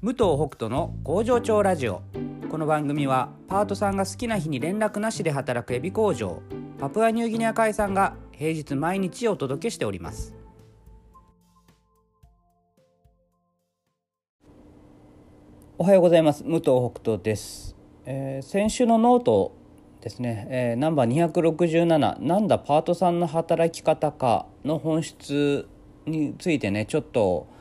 武藤北斗の工場長ラジオ。この番組はパートさんが好きな日に連絡なしで働くエビ工場パプアニューギニア海産が平日毎日お届けしております。おはようございます。武藤北斗です、えー先週のノートですね、えーナンバー267なんだパートさんの働き方かの本質についてねちょっと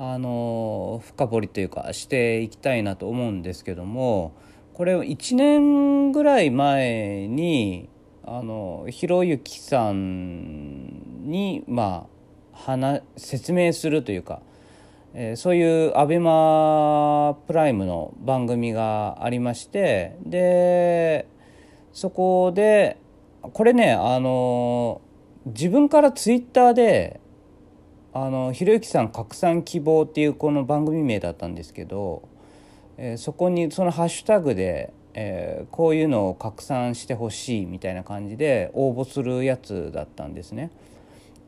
あの深掘りというかしていきたいなと思うんですけどもこれを1年ぐらい前にあのひろゆきさんにまあ説明するというか、えーそういうアベマプライムの番組がありましてでそこでこれねあの自分からツイッターであのひろゆきさん拡散希望っていうこの番組名だったんですけど、えーそこにそのハッシュタグで、えーこういうのを拡散してほしいみたいな感じで応募するやつだったんですね。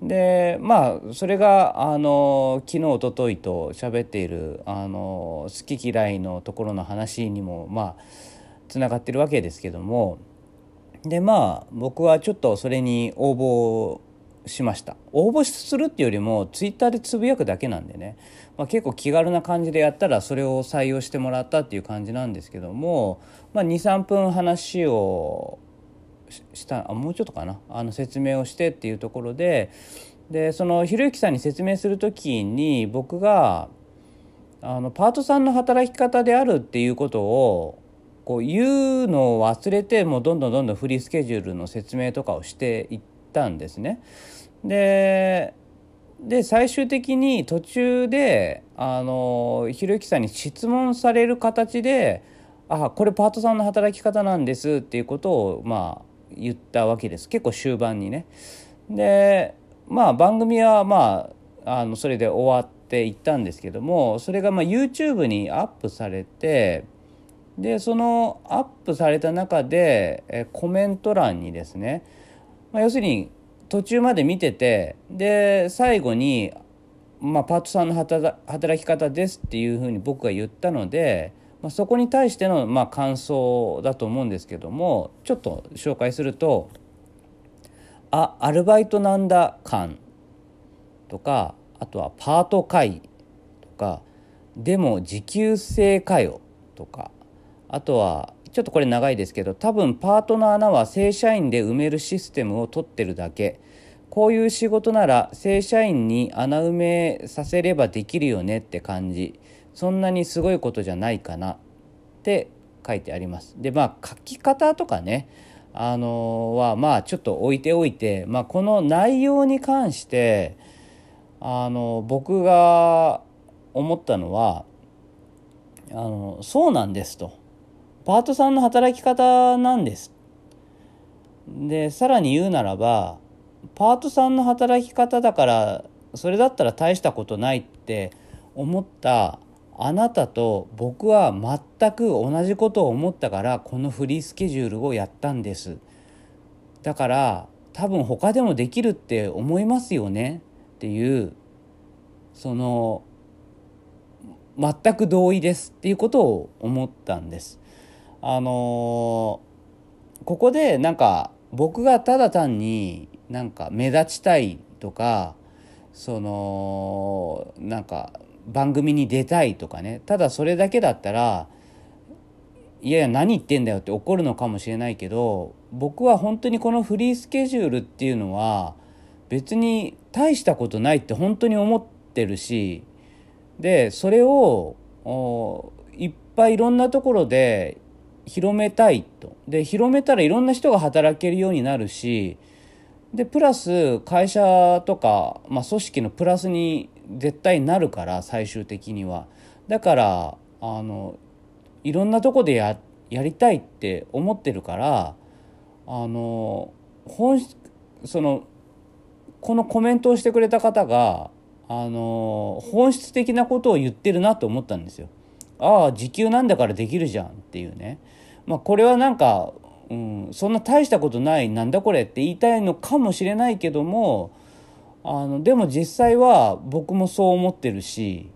でまあそれがあの昨日おとといと喋っているあの好き嫌いのところの話にもまあつながってるわけですけどもでまあ僕はちょっとそれに応募しました。応募するっていうよりもツイッターでつぶやくだけなんでね、まあ、結構気軽な感じでやったらそれを採用してもらったっていう感じなんですけども、まあ、23分話をしたあもうちょっとかな。あの説明をしてっていうところででそのひろゆきさんに説明する時に僕があのパートさんの働き方であるっていうことをこう言うのを忘れてもうどんどんどんどんフリースケジュールの説明とかをしていったんですね。でで最終的に途中であのひろゆきさんに質問される形で「あこれパートさんの働き方なんです」っていうことをまあ言ったわけです結構終盤にね。でまあ番組はまああのそれで終わっていったんですけどもそれがまあ YouTube にアップされてでそのアップされた中でコメント欄にですね、まあ、要するに途中まで見ててで最後に、まあ、パートさんの働き方ですっていうふうに僕が言ったので、まあ、そこに対してのまあ感想だと思うんですけどもちょっと紹介すると「あアルバイトなんだ感」とかあとは「パート会」とか「でも時給制かよ」とかあとはちょっとこれ長いですけど多分パートの穴は正社員で埋めるシステムを取ってるだけこういう仕事なら正社員に穴埋めさせればできるよねって感じそんなにすごいことじゃないかなって書いてあります。でまあ書き方とかねあのはまあちょっと置いておいて、まあ、この内容に関してあの僕が思ったのはあのそうなんですと。パートさんの働き方なんです。でさらに言うならばパートさんの働き方だからそれだったら大したことないって思ったあなたと僕は全く同じことを思ったからこのフリースケジュールをやったんです。だから多分他でもできるって思いますよね？っていうその全く同意ですっていうことを思ったんです。あのここでなんか僕がただ単になんか目立ちたいとかそのなんか番組に出たいとかね。ただそれだけだったらいやいや何言ってんだよって怒るのかもしれないけど僕は本当にこのフリースケジュールっていうのは別に大したことないって本当に思ってるしでそれをおいっぱいいろんなところで広めたいとで広めたらいろんな人が働けるようになるしでプラス会社とか、まあ、組織のプラスに絶対なるから最終的にはだからあのいろんなとこでややりたいって思ってるからあの本そのこのコメントをしてくれた方があの本質的なことを言ってるなと思ったんですよ。ああ時給なんだからできるじゃんっていうね。まあ、これはなんか、うん、そんな大したことないなんだこれって言いたいのかもしれないけどもあのでも実際は僕もそう思ってるし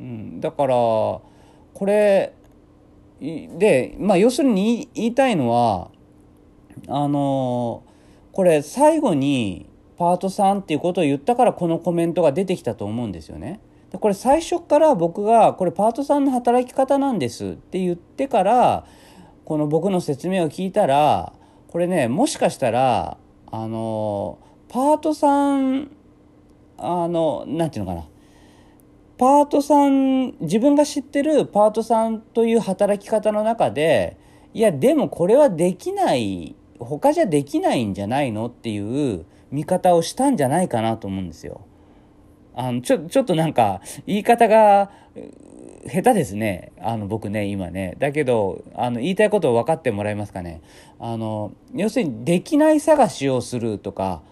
うん、だからこれでまあ要するに言いたいのはあのこれ最後にパート3っていうことを言ったからこのコメントが出てきたと思うんですよね。これ最初から僕がこれパート3の働き方なんですって言ってからこの僕の説明を聞いたらこれねもしかしたらあのパート3あの何て言うのかなパート3自分が知ってるパート3という働き方の中でいやでもこれはできない他じゃできないんじゃないのっていう見方をしたんじゃないかなと思うんですよ。あのちょちょっとなんか言い方が下手ですね。あの僕ね今ね。だけどあの言いたいことを分かってもらえますかね。あの要するにできない探しをするとか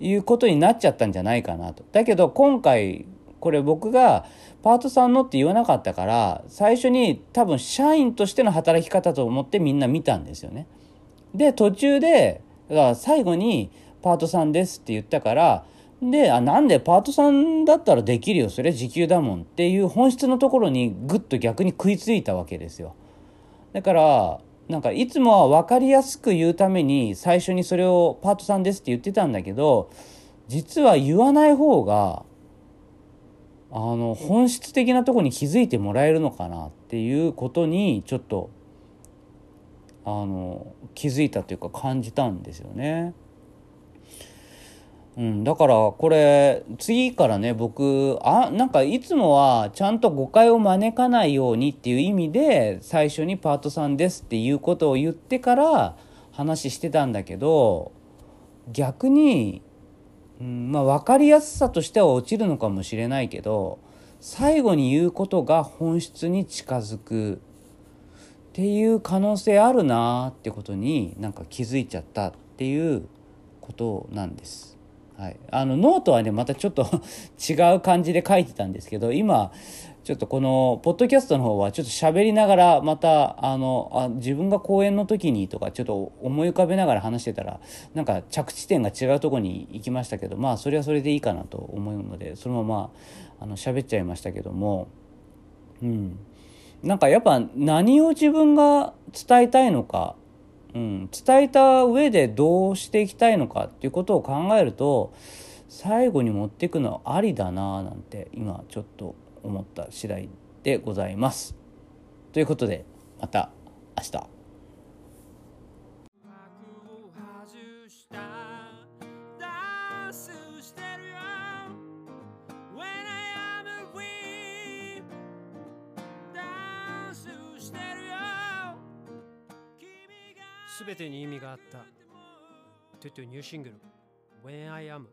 いうことになっちゃったんじゃないかなと。だけど今回これ僕がパートさんのって言わなかったから最初に多分社員としての働き方と思ってみんな見たんですよね。で途中で最後にパートさんですって言ったからであなんでパートさんだったらできるよそれ時給だもんっていう本質のところにぐっと逆に食いついたわけですよだからなんかいつもは分かりやすく言うために最初にそれをパートさんですって言ってたんだけど実は言わない方があの本質的なとこに気づいてもらえるのかなっていうことにちょっとあの気づいたというか感じたんですよね。うん、だからこれ次からね僕あなんかいつもはちゃんと誤解を招かないようにっていう意味で最初にパート3ですっていうことを言ってから話してたんだけど逆に、うん、まあ分かりやすさとしては落ちるのかもしれないけど最後に言うことが本質に近づくっていう可能性あるなってことになんか気づいちゃったっていうことなんです。はい、あのノートはねまたちょっと 違う感じで書いてたんですけど今ちょっとこのポッドキャストの方はちょっと喋りながらまたあのあ自分が講演の時にとかちょっと思い浮かべながら話してたらなんか着地点が違うとこに行きましたけどまあそれはそれでいいかなと思うのでそのままあの喋っちゃいましたけどもうん。なんかやっぱ何を自分が伝えたいのかうん、伝えた上でどうしていきたいのかっていうことを考えると最後に持っていくのはありだななんて今ちょっと思った次第でございます。ということでまた明日。全てに意味があった。トゥトゥニューシングル When I Am